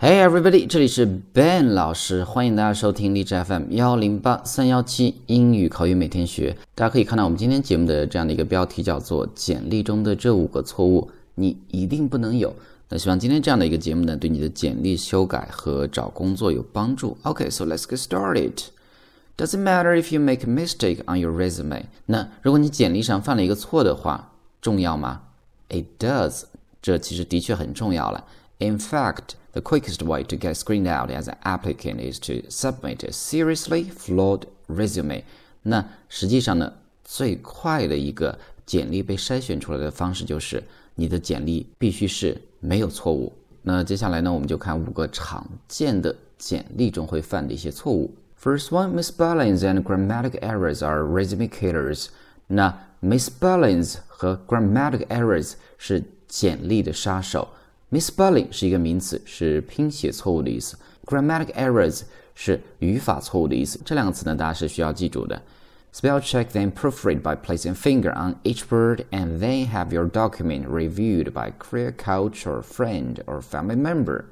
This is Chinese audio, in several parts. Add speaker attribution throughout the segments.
Speaker 1: Hey everybody，这里是 Ben 老师，欢迎大家收听励志 FM 幺零八三幺七英语口语每天学。大家可以看到我们今天节目的这样的一个标题叫做“简历中的这五个错误，你一定不能有”。那希望今天这样的一个节目呢，对你的简历修改和找工作有帮助。OK，so let's get started. Doesn't matter if you make a mistake on your resume。那如果你简历上犯了一个错的话，重要吗？It does，这其实的确很重要了。In fact。The quickest way to get screened out as an applicant is to submit a seriously flawed resume。那实际上呢，最快的一个简历被筛选出来的方式就是你的简历必须是没有错误。那接下来呢，我们就看五个常见的简历中会犯的一些错误。First one, misspellings and grammatic errors are resume killers。那 misspellings 和 grammatic errors 是简历的杀手。Misspelling 是一个名词，是拼写错误的意思。Grammatic errors 是语法错误的意思。这两个词呢，大家是需要记住的。Spell check then proofread by placing finger on each word and then have your document reviewed by career coach or friend or family member。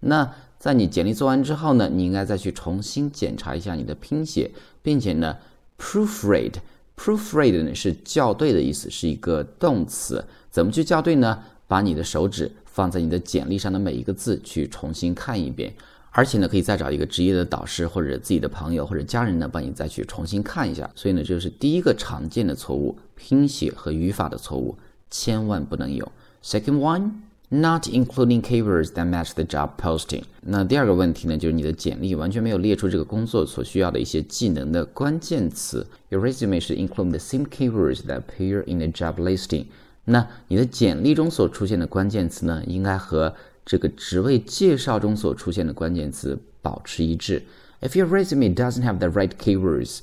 Speaker 1: 那在你简历做完之后呢，你应该再去重新检查一下你的拼写，并且呢，proofread。proofread 呢是校对的意思，是一个动词。怎么去校对呢？把你的手指放在你的简历上的每一个字去重新看一遍，而且呢，可以再找一个职业的导师或者自己的朋友或者家人呢，帮你再去重新看一下。所以呢，这是第一个常见的错误，拼写和语法的错误，千万不能有。Second one, not including keywords that match the job posting。那第二个问题呢，就是你的简历完全没有列出这个工作所需要的一些技能的关键词。Your resume should include the same keywords that appear in the job listing。那你的简历中所出现的关键词呢，应该和这个职位介绍中所出现的关键词保持一致。If your resume doesn't have the right keywords,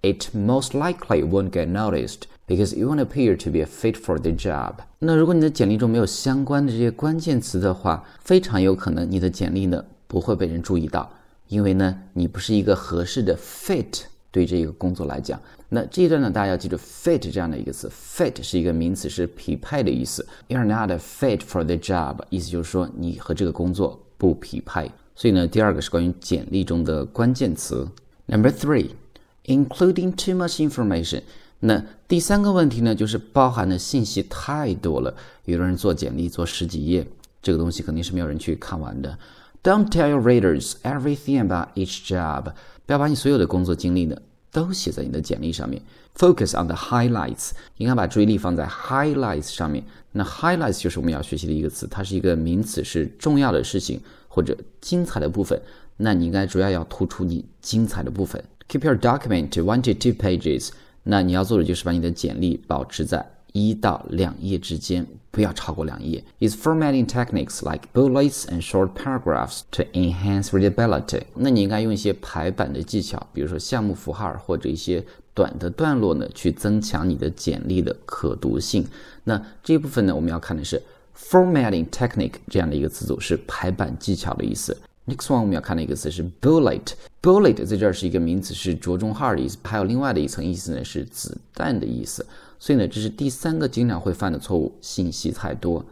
Speaker 1: it most likely won't get noticed because you won't appear to be a fit for the job。那如果你的简历中没有相关的这些关键词的话，非常有可能你的简历呢不会被人注意到，因为呢你不是一个合适的 fit。对这个工作来讲，那这一段呢，大家要记住 fit 这样的一个词，fit 是一个名词，是匹配的意思。You're not a fit for the job，意思就是说你和这个工作不匹配。所以呢，第二个是关于简历中的关键词。Number three，including too much information。那第三个问题呢，就是包含的信息太多了。有的人做简历做十几页，这个东西肯定是没有人去看完的。Don't tell your readers everything about each job。不要把你所有的工作经历呢都写在你的简历上面。Focus on the highlights，应该把注意力放在 highlights 上面。那 highlights 就是我们要学习的一个词，它是一个名词，是重要的事情或者精彩的部分。那你应该主要要突出你精彩的部分。Keep your document to one to two pages。那你要做的就是把你的简历保持在一到两页之间，不要超过两页。Use formatting techniques like bullets and short paragraphs to enhance readability。那你应该用一些排版的技巧，比如说项目符号或者一些短的段落呢，去增强你的简历的可读性。那这一部分呢，我们要看的是 formatting technique 这样的一个词组，是排版技巧的意思。Next one 我们要看的一个词是 bullet。bullet 在这儿是一个名词，是着重号的意思。还有另外的一层意思呢，是子弹的意思。所以呢，这是第三个经常会犯的错误，信息太多。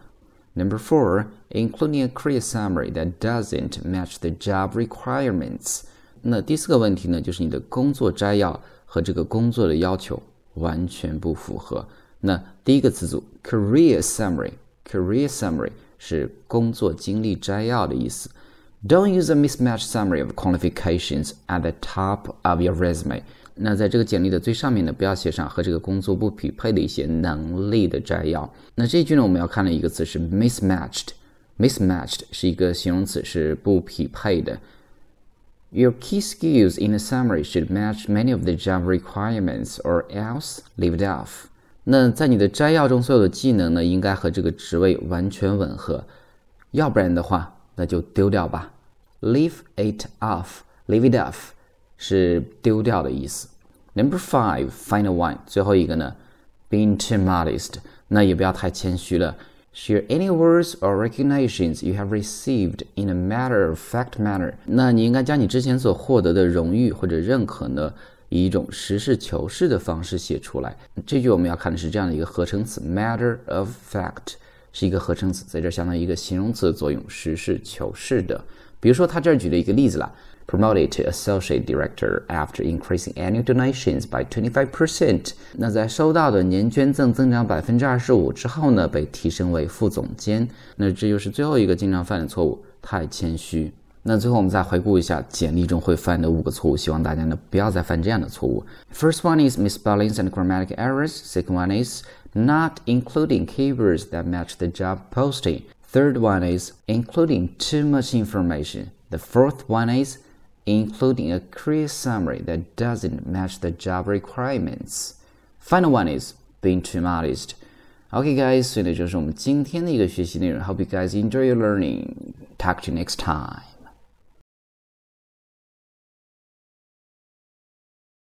Speaker 1: Number four, including a career summary that doesn't match the job requirements。那第四个问题呢，就是你的工作摘要和这个工作的要求完全不符合。那第一个词组 career summary，career summary 是工作经历摘要的意思。Don't use a mismatched summary of qualifications at the top of your resume。那在这个简历的最上面呢，不要写上和这个工作不匹配的一些能力的摘要。那这句呢，我们要看的一个词是 mismatched。mismatched 是一个形容词，是不匹配的。Your key skills in the summary should match many of the job requirements, or else leave it off。那在你的摘要中，所有的技能呢，应该和这个职位完全吻合，要不然的话， 那就丢掉吧。Leave it off. Leave it off. 是丢掉的意思。Number five, final one，最后一个呢，being too modest，那也不要太谦虚了。Share any words or recognitions you have received in a matter-of-fact manner。那你应该将你之前所获得的荣誉或者认可呢，以一种实事求是的方式写出来。这句我们要看的是这样的一个合成词，matter of fact 是一个合成词，在这相当于一个形容词的作用，实事求是的。比如说他这儿举了一个例子了。promoted to associate director after increasing annual donations by 25%。那在收到的年捐赠增长百分之二十五之后呢，被提升为副总监。那这就是最后一个经常犯的错误，太谦虚。那最后我们再回顾一下简历中会犯的五个错误，希望大家呢不要再犯这样的错误。First one is misspellings and grammatical errors. Second one is not including keywords that match the job posting. Third one is including too much information. The fourth one is including a clear summary that doesn't match the job requirements. Final one is being too modest. Okay, guys, 所以呢就是我们今天的一个学习内容。Hope you guys enjoy your learning. Talk to you next time.